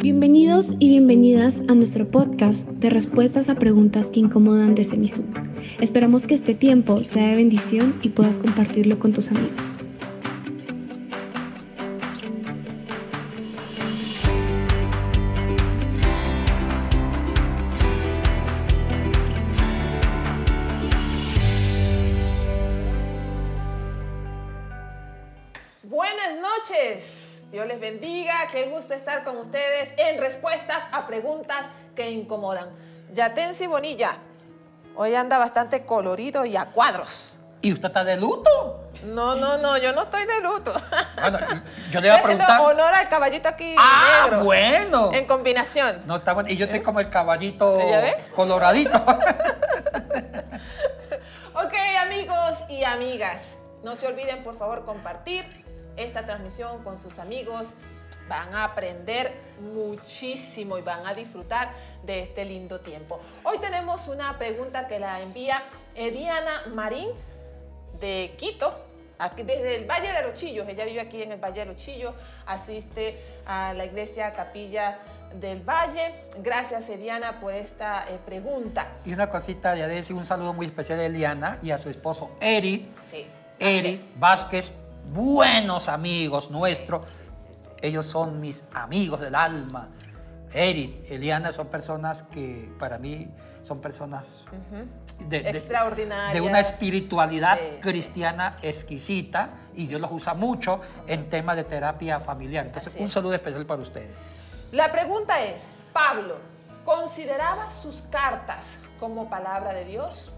Bienvenidos y bienvenidas a nuestro podcast de respuestas a preguntas que incomodan de Semisud. Esperamos que este tiempo sea de bendición y puedas compartirlo con tus amigos. Preguntas que incomodan. Yatensi Bonilla, hoy anda bastante colorido y a cuadros. ¿Y usted está de luto? No, no, no, yo no estoy de luto. Bueno, yo le iba a preguntar. honor al caballito aquí Ah, negro. bueno. En combinación. No, está bueno. Y yo estoy como el caballito coloradito. Ok, amigos y amigas, no se olviden por favor compartir esta transmisión con sus amigos. Van a aprender muchísimo y van a disfrutar de este lindo tiempo. Hoy tenemos una pregunta que la envía Ediana Marín de Quito, aquí desde el Valle de los Chillos. Ella vive aquí en el Valle de los Chillos, asiste a la iglesia Capilla del Valle. Gracias, Ediana, por esta eh, pregunta. y una cosita, ya decir un saludo muy especial a Eliana y a su esposo Eri. Sí. Eri así es. Vázquez, buenos amigos nuestros. Ellos son mis amigos del alma. Eri, Eliana son personas que para mí son personas de, de- Extraordinarias. de una espiritualidad Sí, sí. cristiana exquisita y Dios los usa mucho en temas de terapia familiar. Entonces, Así un es. saludo especial para ustedes. La pregunta es, Pablo, ¿consideraba sus cartas como palabra de Dios,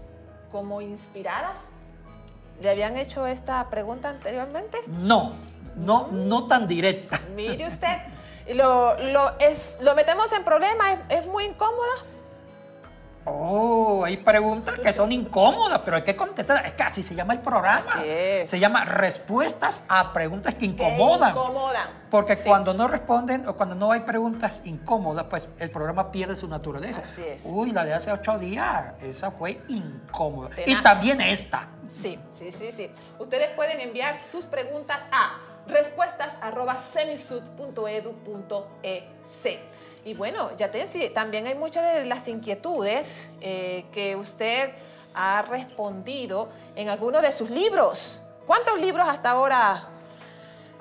como inspiradas? ¿Le habían hecho esta pregunta anteriormente? No, no, no tan directa. Mire usted, lo, lo, es, lo metemos en problemas, es, es muy incómoda. Oh, hay preguntas que son incómodas, pero hay que contestar. Es que así se llama el programa. Así es. Se llama respuestas a preguntas que que incomodan. incomodan. Porque Sí. cuando no responden o cuando no hay preguntas incómodas, pues el programa pierde su naturaleza. Así es. Uy, la de hace ocho días, esa fue incómoda. Y también esta. Sí, sí, sí, sí. Ustedes pueden enviar sus preguntas a respuestas@semisud.edu.ec. Y bueno, ya te decía, también hay muchas de las inquietudes eh, que usted ha respondido en algunos de sus libros. ¿Cuántos libros hasta ahora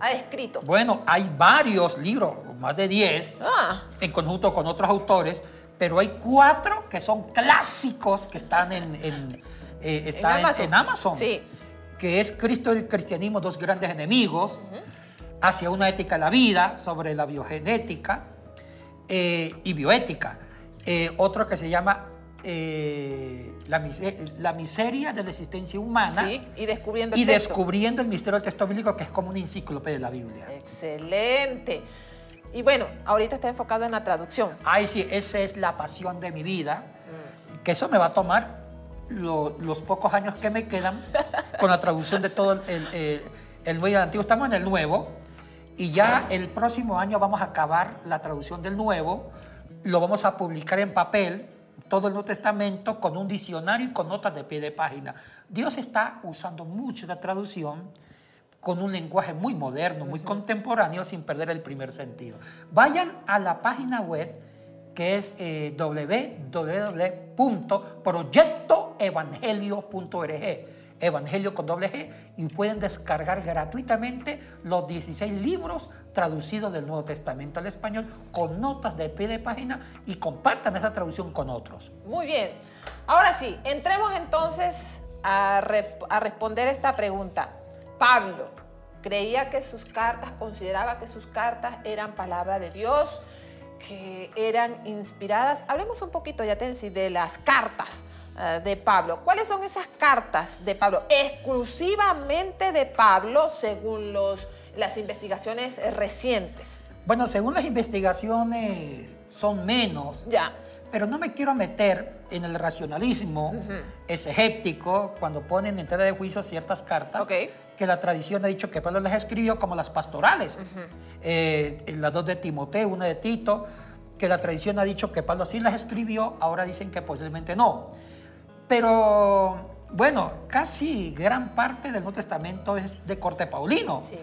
ha escrito? Bueno, hay varios libros, más de 10, Ah, en conjunto con otros autores, pero hay cuatro que son clásicos que están en, en, eh, en- Amazon. en Amazon. Sí. Que es Cristo y el cristianismo, dos grandes enemigos, hacia una ética de la vida, sobre la biogenética eh, y bioética. Eh, otro que se llama eh, la, mise- la miseria de la existencia humana sí, y descubriendo el y texto. descubriendo el misterio del texto bíblico, que es como una enciclopedia de la Biblia. Excelente. Y bueno, ahorita está enfocado en la traducción. Ay, sí, esa es la pasión de mi vida. Que eso me va a tomar lo- los pocos años que me quedan con la traducción de todo el, el, el- el Nuevo y el Antiguo. Estamos en el Nuevo y ya el próximo año vamos a acabar la traducción del Nuevo. Lo vamos a publicar en papel, todo el Nuevo Testamento, con un diccionario y con notas de pie de página. Dios está usando mucho la traducción con un lenguaje muy moderno, muy contemporáneo, sin perder el primer sentido. Vayan a la página web que es eh, www.proyectoevangelio.org, evangelio con doble G, y pueden descargar gratuitamente los 16 libros traducidos del Nuevo Testamento al español con notas de pie de página y compartan esa traducción con otros. Muy bien. Ahora sí, entremos entonces a, responder esta pregunta. Pablo, ¿creía que sus cartas, consideraba que sus cartas eran palabra de Dios, que eran inspiradas? Hablemos un poquito, ya de las cartas de Pablo. ¿Cuáles son esas cartas de Pablo? Exclusivamente de Pablo, según los, las investigaciones eh, recientes. Bueno, según las investigaciones son menos, Ya. Pero no me quiero meter en el racionalismo escéptico cuando ponen en tela de juicio ciertas cartas que la tradición ha dicho que Pablo las escribió como las pastorales. Eh, las dos de Timoteo, una de Tito, que la tradición ha dicho que Pablo sí las escribió, ahora dicen que posiblemente no. Pero bueno, casi gran parte del Nuevo Testamento es de corte paulino. Sí,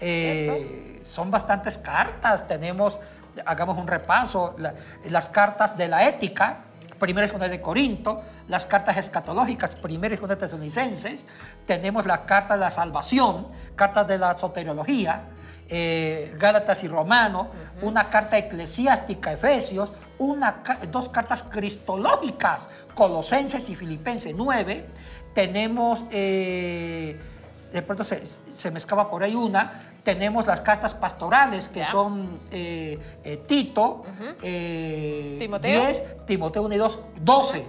Eh, son bastantes cartas. Tenemos hagamos un repaso, la- las cartas de la ética, primera y segunda de Corinto, las cartas escatológicas, primera y segunda de Tesalonicenses, tenemos la carta de la salvación, cartas de la soteriología, eh, Gálatas y Romano, una carta eclesiástica, Efesios, una, dos cartas cristológicas, Colosenses y Filipenses 9, tenemos, eh, de pronto se, se me escapa por ahí una, tenemos las cartas pastorales que Ya. son eh, eh, Tito, eh, Timoteo. 10, Timoteo 1 y 2, 12,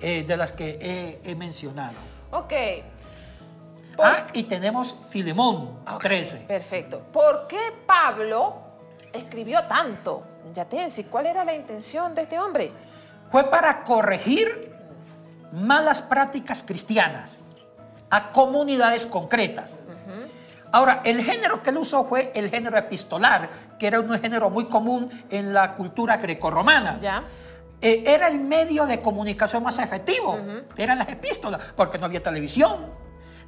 eh, de las que he, he mencionado. Ok. Por- Ah, y tenemos Filemón, Ok, 13. Perfecto. ¿Por qué Pablo escribió tanto? Yatensi, ¿cuál era la intención de este hombre? Fue para corregir malas prácticas cristianas a comunidades concretas. Ahora, el género que él usó fue el género epistolar, que era un género muy común en la cultura grecorromana. Ya. Eh, era el medio de comunicación más efectivo, eran las epístolas, porque no había televisión,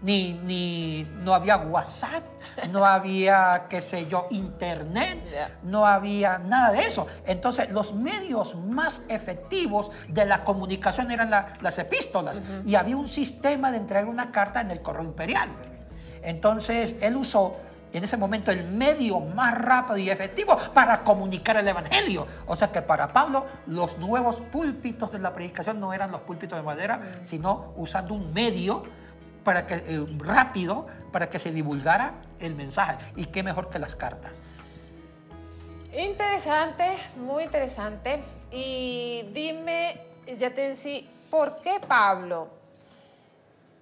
ni, ni no había WhatsApp, no había, qué sé yo, internet, no había nada de eso. Entonces, los medios más efectivos de la comunicación eran la- las epístolas, y había un sistema de entregar una carta en el correo imperial. Entonces, él usó en ese momento el medio más rápido y efectivo para comunicar el Evangelio. O sea que para Pablo los nuevos púlpitos de la predicación no eran los púlpitos de madera, sino usando un medio para que, eh, rápido para que se divulgara el mensaje. Y qué mejor que las cartas. Interesante, muy interesante. Y dime, Yatensi, ¿por qué Pablo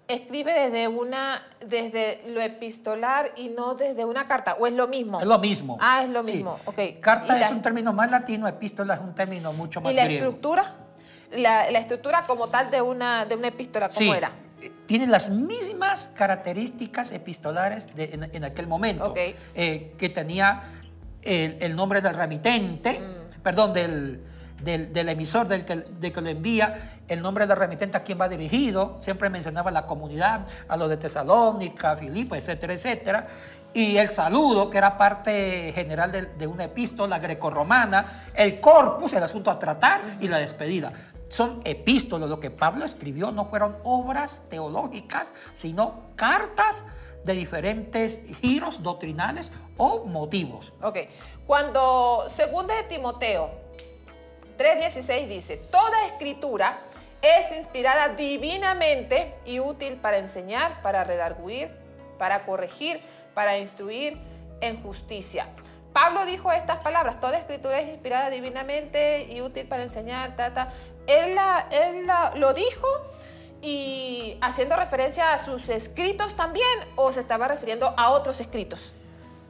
escribe desde una, desde lo epistolar y no desde una carta? ¿O es lo mismo? Es lo mismo. Ah, es lo Sí. mismo. Carta ¿Y la- es un término más latino, epístola es un término mucho más ¿Y la griego. estructura? La, la estructura como tal de una, de una epístola, ¿cómo Sí, era? Tiene las mismas características epistolares de- en, en aquel momento. Eh, que tenía el, el nombre del remitente, Mm. perdón, del, del, del emisor del que, de que lo envía, el nombre del remitente a quien va dirigido, siempre mencionaba la comunidad, a los de Tesalónica, Filipo, etcétera, etcétera. Y el saludo, que era parte general de, de una epístola grecorromana, el corpus, el asunto a tratar, y la despedida. Son epístolas, lo que Pablo escribió no fueron obras teológicas, sino cartas de diferentes giros doctrinales o motivos. Ok. Cuando segunda de Timoteo 3:16 dice, toda escritura es inspirada divinamente y útil para enseñar, para redarguir, para corregir, para instruir en justicia. Pablo dijo estas palabras, toda escritura es inspirada divinamente y útil para enseñar, ta, ta. Él, la- él la- lo dijo y haciendo referencia a sus escritos también o se estaba refiriendo a otros escritos.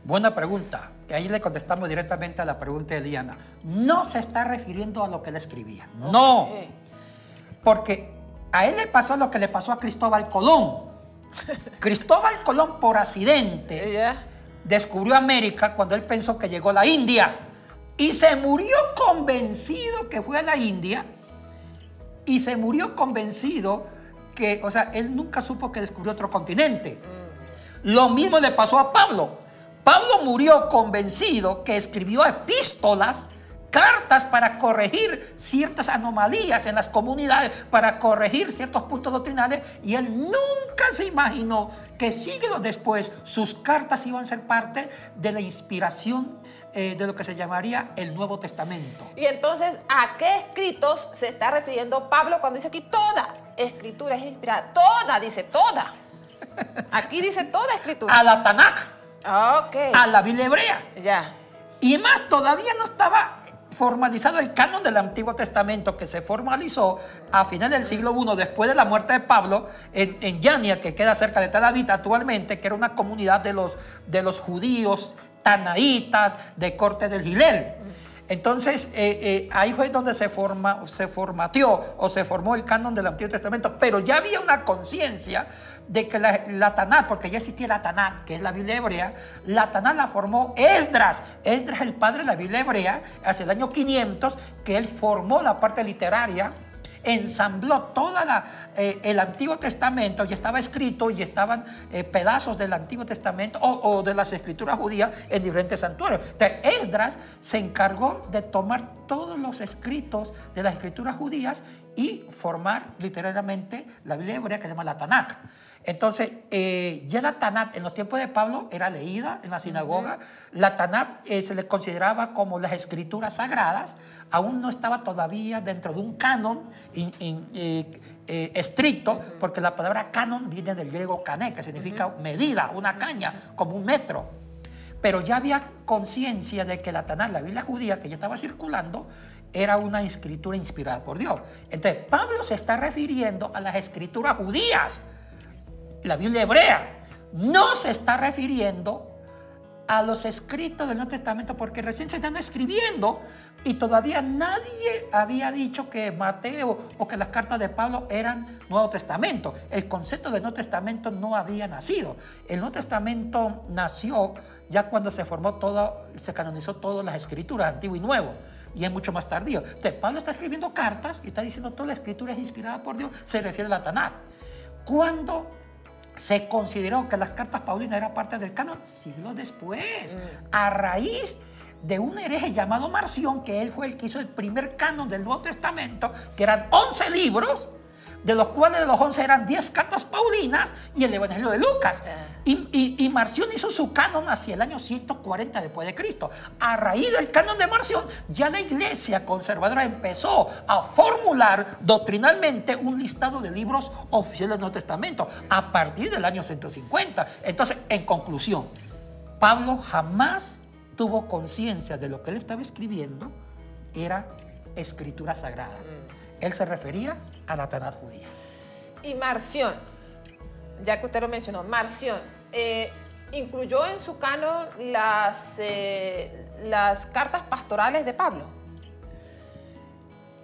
Buena pregunta. Y ahí le contestamos directamente a la pregunta de Eliana. No se está refiriendo a lo que él escribía. No. Porque a él le pasó lo que le pasó a Cristóbal Colón. Cristóbal Colón, por accidente, descubrió América cuando él pensó que llegó a la India. Y se murió convencido que fue a la India. Y se murió convencido que, o sea, él nunca supo que descubrió otro continente. Lo mismo le pasó a Pablo. Pablo murió convencido que escribió epístolas, cartas para corregir ciertas anomalías en las comunidades, para corregir ciertos puntos doctrinales, y él nunca se imaginó que siglos después sus cartas iban a ser parte de la inspiración eh, de lo que se llamaría el Nuevo Testamento. Y entonces, ¿a qué escritos se está refiriendo Pablo cuando dice aquí toda escritura es inspirada? Toda, dice toda. Aquí dice toda escritura. A la Tanakh, Ok. a la Biblia hebrea. Ya. Y más, todavía no estaba formalizado el canon del Antiguo Testamento que se formalizó a finales del siglo I, después de la muerte de Pablo, en, en Yania, que queda cerca de Tel Aviv actualmente, que era una comunidad de los, de los judíos tanaítas de corte del Gilel. Entonces, eh, eh, ahí fue donde se, forma, se formateó o se formó el canon del Antiguo Testamento, pero ya había una conciencia de que la, la Tanakh, porque ya existía la Tanakh, que es la Biblia hebrea, la Tanakh la formó Esdras. Esdras es el padre de la Biblia hebrea, hacia el año 500, que él formó la parte literaria, ensambló todo eh, el Antiguo Testamento, y estaba escrito y estaban eh, pedazos del Antiguo Testamento o, de las escrituras judías en diferentes santuarios. Entonces, Esdras se encargó de tomar todos los escritos de las escrituras judías y formar literalmente la Biblia hebrea que se llama la Tanakh. Entonces, eh, ya la Tanat en los tiempos de Pablo era leída en la sinagoga. La Tanat eh, se le consideraba como las escrituras sagradas. Aún no estaba todavía dentro de un canon eh, estricto, porque la palabra canon viene del griego cané, que significa medida, una caña, como un metro. Pero ya había conciencia de que la Tanat, la Biblia judía que ya estaba circulando, era una escritura inspirada por Dios. Entonces, Pablo se está refiriendo a las escrituras judías la Biblia hebrea, no se está refiriendo a los escritos del Nuevo Testamento porque recién se están escribiendo y todavía nadie había dicho que Mateo o que las cartas de Pablo eran Nuevo Testamento. El concepto del Nuevo Testamento no había nacido. El Nuevo Testamento nació ya cuando se formó todo, se canonizó todas las escrituras, antiguo y nuevo y es mucho más tardío. Entonces, Pablo está escribiendo cartas y está diciendo toda la escritura es inspirada por Dios, se refiere a la Tanakh. Cuando se consideró que las cartas paulinas eran parte del canon siglos después, mm. a raíz de un hereje llamado Marción, que él fue el que hizo el primer canon del Nuevo Testamento, que eran 11 libros, de los cuales de los 11 eran 10 cartas paulinas y el Evangelio de Lucas. Y, Marción hizo su canon hacia el año 140 después de Cristo. A raíz del canon de Marción, ya la iglesia conservadora empezó a formular doctrinalmente un listado de libros oficiales del Nuevo Testamento a partir del año 150. Entonces, en conclusión, Pablo jamás tuvo conciencia de lo que él estaba escribiendo era escritura sagrada. Mm. Él se refería a la Tanat judía. Y Marción, ya que usted lo mencionó, Marción, eh, ¿incluyó en su canon las, eh, las cartas pastorales de Pablo?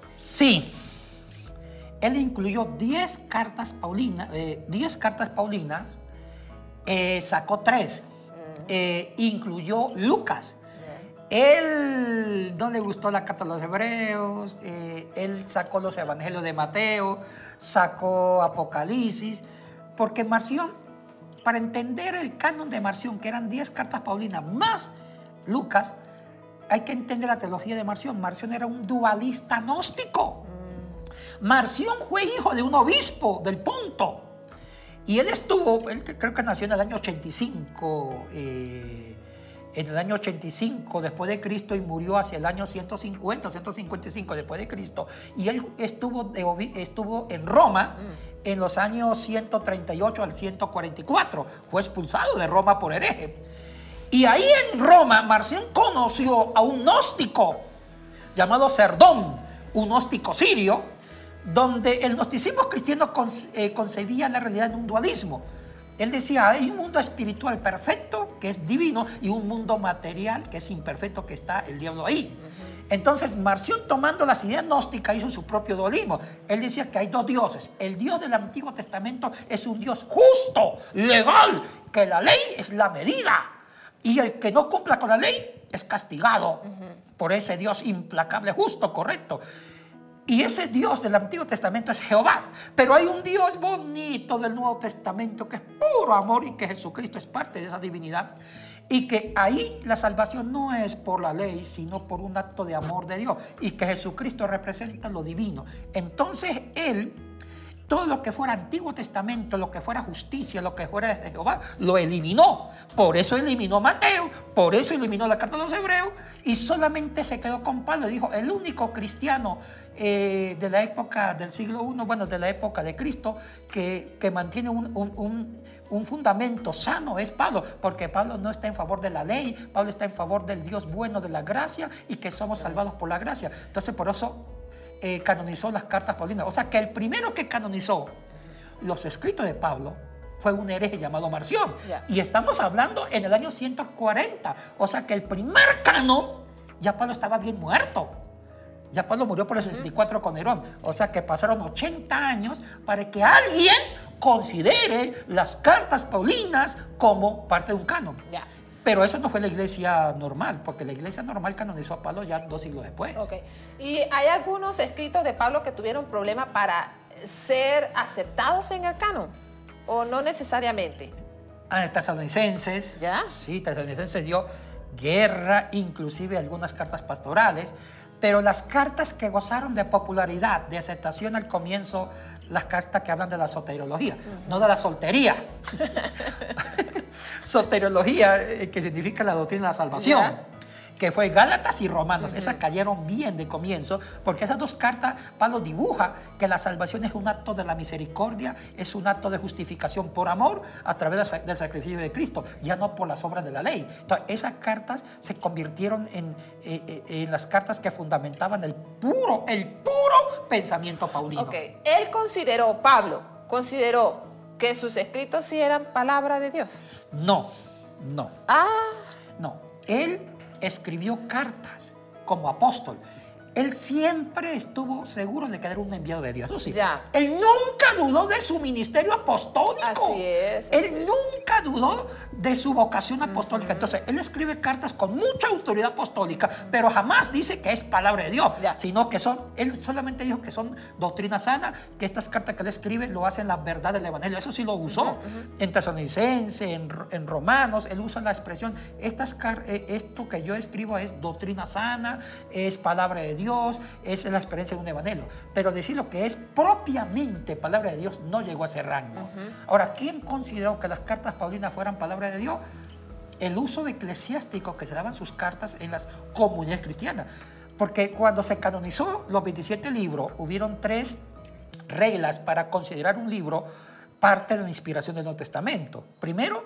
Sí. Él incluyó 10 cartas paulinas, 10 eh, cartas paulinas, sacó 3, incluyó Lucas, él no le gustó la carta de los hebreos, eh, él sacó los evangelios de Mateo, sacó Apocalipsis, porque Marción, para entender el canon de Marción, que eran 10 cartas paulinas más Lucas, hay que entender la teología de Marción. Marción era un dualista gnóstico. Marción fue hijo de un obispo del Ponto. Y él estuvo, él creo que nació en el año 85 en el año 85 después de Cristo y murió hacia el año 150 o 155 después de Cristo. Y él estuvo, estuvo en Roma mm. en los años 138 al 144. Fue expulsado de Roma por hereje. Y ahí en Roma, Marción conoció a un gnóstico llamado Cerdón, un gnóstico sirio, donde el gnosticismo cristiano eh, concebía la realidad en un dualismo él decía, hay un mundo espiritual perfecto, que es divino, y un mundo material, que es imperfecto, que está el diablo ahí. Entonces, Marción, tomando las ideas gnósticas, hizo su propio dualismo. Él decía que hay dos dioses. El Dios del Antiguo Testamento es un Dios justo, legal, que la ley es la medida. Y el que no cumpla con la ley es castigado por ese Dios implacable, justo, correcto. Y ese Dios del Antiguo Testamento es Jehová. Pero hay un Dios bonito del Nuevo Testamento que es puro amor y que Jesucristo es parte de esa divinidad. Y que ahí la salvación no es por la ley, sino por un acto de amor de Dios. Y que Jesucristo representa lo divino. Entonces Él todo lo que fuera Antiguo Testamento, lo que fuera justicia, lo que fuera de Jehová, lo eliminó. Por eso eliminó Mateo, por eso eliminó la carta de los hebreos y solamente se quedó con Pablo. Dijo, el único cristiano eh, de la época del siglo I, bueno, de la época de Cristo, que, mantiene un, un fundamento sano es Pablo, porque Pablo no está en favor de la ley, Pablo está en favor del Dios bueno de la gracia y que somos salvados por la gracia. Entonces, por eso eh, canonizó las cartas paulinas. O sea que el primero que canonizó los escritos de Pablo fue un hereje llamado Marción. Y estamos hablando en el año 140. O sea que el primer canon, ya Pablo estaba bien muerto. Ya Pablo murió por el 64 con Nerón. O sea que pasaron 80 años para que alguien considere las cartas paulinas como parte de un canon. Pero eso no fue la iglesia normal, porque la iglesia normal canonizó a Pablo ya dos siglos después. Ok. ¿Y hay algunos escritos de Pablo que tuvieron problema para ser aceptados en el canon? ¿O no necesariamente? A tesalonicenses, ¿Ya? sí, tesalonicenses dio guerra, inclusive algunas cartas pastorales, pero las cartas que gozaron de popularidad, de aceptación al comienzo, las cartas que hablan de la soteriología, no de la soltería. soteriología, eh, que significa la doctrina de la salvación. Que fue Gálatas y Romanos. Esas cayeron bien de comienzo, porque esas dos cartas, Pablo dibuja que la salvación es un acto de la misericordia, es un acto de justificación por amor a través del sa- del sacrificio de Cristo, ya no por las obras de la ley. Entonces, esas cartas se convirtieron en, eh, eh, en las cartas que fundamentaban el puro, el puro pensamiento paulino. Ok. Él consideró, Pablo, consideró que sus escritos sí eran palabra de Dios. No, no. Ah, No, él escribió cartas como apóstol. Él siempre estuvo seguro de que era un enviado de Dios. Eso sí, Ya. él nunca dudó de su ministerio apostólico. Así es, así Él nunca dudó de su vocación apostólica. Entonces, él escribe cartas con mucha autoridad apostólica, pero jamás dice que es palabra de Dios, Ya. sino que son, él solamente dijo que son doctrina sana, que estas cartas que él escribe lo hacen la verdad del Evangelio. Eso sí lo usó en Tesalonicense, en, Ro- en Romanos, él usa la expresión, estas eh, esto que yo escribo es doctrina sana, es palabra de Dios, es la experiencia de un Evangelio. Pero decir lo que es propiamente palabra de Dios no llegó a ese rango. Ahora, ¿quién consideró que las cartas paulinas fueran palabra de Dios? el uso eclesiástico que se daban sus cartas en las comunidades cristianas. Porque cuando se canonizó los 27 libros, hubieron tres reglas para considerar un libro parte de la inspiración del Nuevo Testamento. Primero,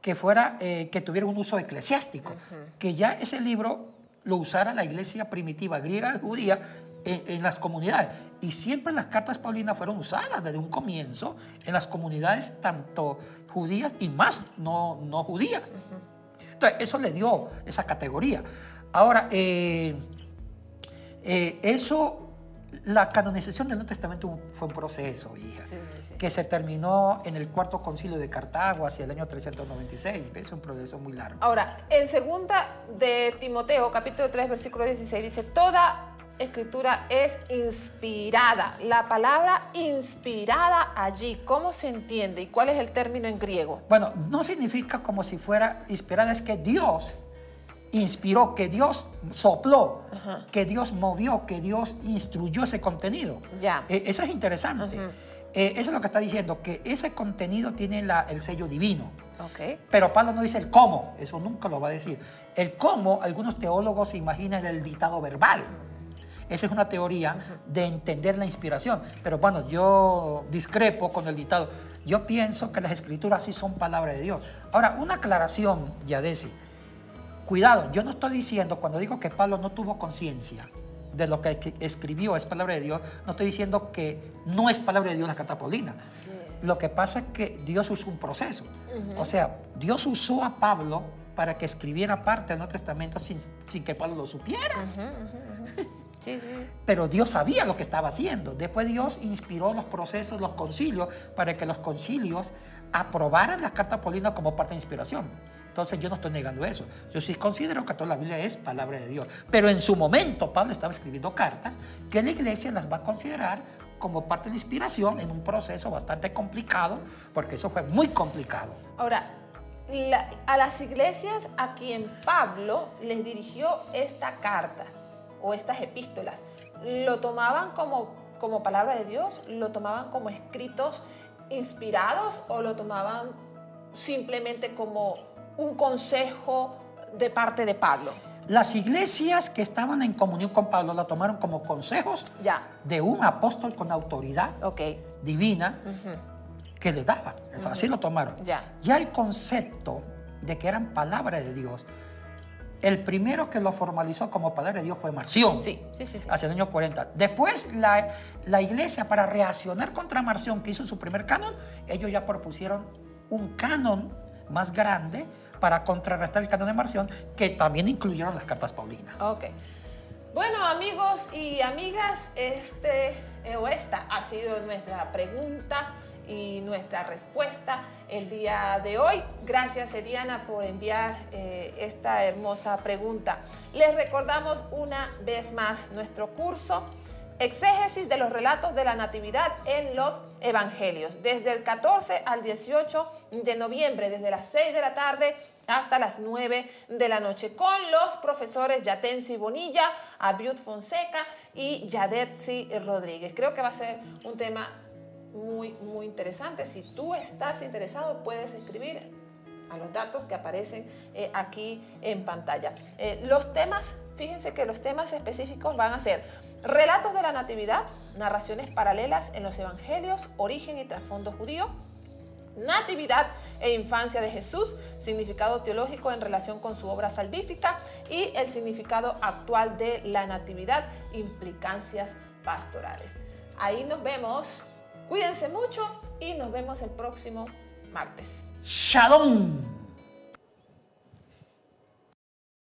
que fuera eh, que tuviera un uso eclesiástico, que ya ese libro lo usara la iglesia primitiva griega y judía en, las comunidades. Y siempre las cartas paulinas fueron usadas desde un comienzo en las comunidades tanto judías y más no, no judías. Entonces, eso le dio esa categoría. Ahora, eh, eh, eso, la canonización del Nuevo Testamento fue un proceso, hija, Sí, sí, sí. que se terminó en el cuarto concilio de Cartago hacia el año 396. ¿ves? Es un proceso muy largo. Ahora, en segunda de Timoteo, capítulo 3, versículo 16, dice, toda escritura es inspirada. La palabra inspirada allí, ¿cómo se entiende? ¿Y cuál es el término en griego? Bueno, no significa como si fuera inspirada, es que Dios inspiró, que Dios sopló, que Dios movió, que Dios instruyó ese contenido. Ya. Eh, eso es interesante. Eh, eso es lo que está diciendo, que ese contenido tiene la- el sello divino. Ok. Pero Pablo no dice el cómo, eso nunca lo va a decir. El cómo, algunos teólogos se imaginan el dictado verbal. Esa es una teoría de entender la inspiración. Pero bueno, yo discrepo con el dictado. Yo pienso que las escrituras sí son palabra de Dios. Ahora, una aclaración, Yadesi. Cuidado, yo no estoy diciendo, cuando digo que Pablo no tuvo conciencia de lo que escribió es palabra de Dios, no estoy diciendo que no es palabra de Dios la carta paulina. Lo que pasa es que Dios usó un proceso. O sea, Dios usó a Pablo para que escribiera parte del Nuevo Testamento sin, sin que Pablo lo supiera. Sí, sí. Pero Dios sabía lo que estaba haciendo. Después Dios inspiró los procesos, los concilios, para que los concilios aprobaran las cartas paulinas como parte de inspiración. Entonces yo no estoy negando eso. Yo sí considero que toda la Biblia es palabra de Dios. Pero en su momento Pablo estaba escribiendo cartas que la iglesia las va a considerar como parte de la inspiración en un proceso bastante complicado, porque eso fue muy complicado. Ahora, a las iglesias a quien Pablo les dirigió esta carta o estas epístolas, ¿lo tomaban como, como palabra de Dios? ¿Lo tomaban como escritos inspirados o lo tomaban simplemente como un consejo de parte de Pablo? Las iglesias que estaban en comunión con Pablo la tomaron como consejos Ya, de un apóstol con autoridad divina que le daba. Así lo tomaron. Ya. Ya el concepto de que eran palabra de Dios, el primero que lo formalizó como palabra de Dios fue Marción. Sí, sí, sí. sí. Hacia el año 40. Después, la, la iglesia, para reaccionar contra Marción, que hizo su primer canon, ellos ya propusieron un canon más grande para contrarrestar el canon de Marción, que también incluyeron las cartas paulinas. Ok. Bueno, amigos y amigas, este eh, o esta ha sido nuestra pregunta y nuestra respuesta el día de hoy. Gracias, Eriana, por enviar eh, esta hermosa pregunta. Les recordamos una vez más nuestro curso. Exégesis de los relatos de la Natividad en los Evangelios, desde el 14 al 18 de noviembre, desde las 6 de la tarde hasta las 9 de la noche, con los profesores Yatensi Bonilla, Abiud Fonseca y Yadetsi Rodríguez. Creo que va a ser un tema muy, muy interesante. Si tú estás interesado, puedes escribir a los datos que aparecen eh, aquí en pantalla. Eh, los temas, fíjense que los temas específicos van a ser relatos de la natividad, narraciones paralelas en los evangelios, origen y trasfondo judío, natividad e infancia de Jesús, significado teológico en relación con su obra salvífica y el significado actual de la natividad, implicancias pastorales. Ahí nos vemos Cuídense mucho y nos vemos el próximo martes. Shalom.